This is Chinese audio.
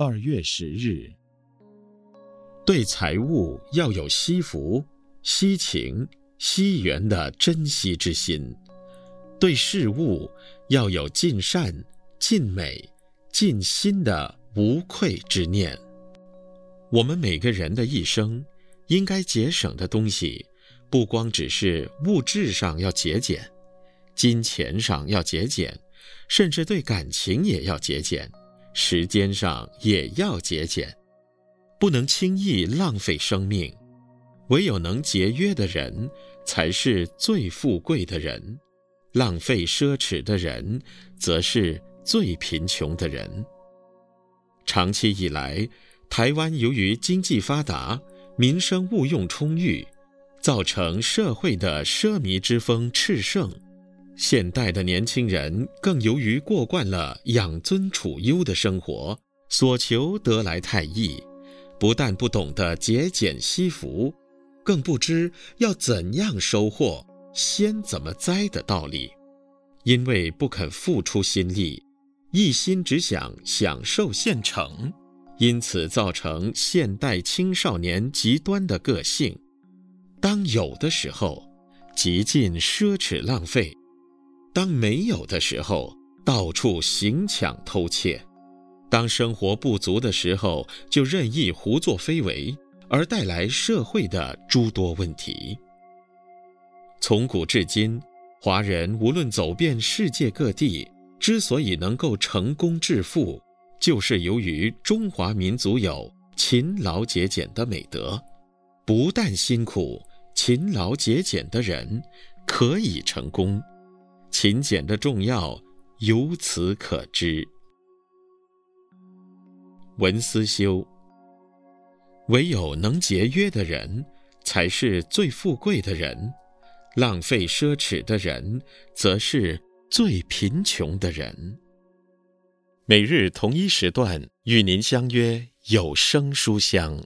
二月十日。对财物要有惜福、惜情、惜缘的珍惜之心；对事物要有尽善、尽美、尽心的无愧之念。我们每个人的一生，应该节省的东西，不光只是物质上要节俭，金钱上要节俭，甚至对感情也要节俭，时间上也要节俭。不能轻易浪费生命，唯有能节约的人，才是最富贵的人；浪费奢侈的人，则是最贫穷的人。长期以来，台湾由于经济发达，民生物用充裕，造成社会的奢靡之风炽盛。现代的年轻人更由于过惯了养尊处优的生活，所求得来太易。不但不懂得节俭惜福，更不知要怎样收获，先怎么栽的道理。因为不肯付出心力，一心只想享受现成，因此造成现代青少年极端的个性。当有的时候，极尽奢侈浪费；当没有的时候，到处行抢偷窃。当生活不足的时候，就任意胡作非为，而带来社会的诸多问题。从古至今，华人无论走遍世界各地，之所以能够成功致富，就是由于中华民族有勤劳节俭的美德。不但辛苦，勤劳节俭的人可以成功，勤俭的重要由此可知。文思修，唯有能节约的人，才是最富贵的人；浪费奢侈的人，则是最贫穷的人。每日同一时段与您相约有声书香。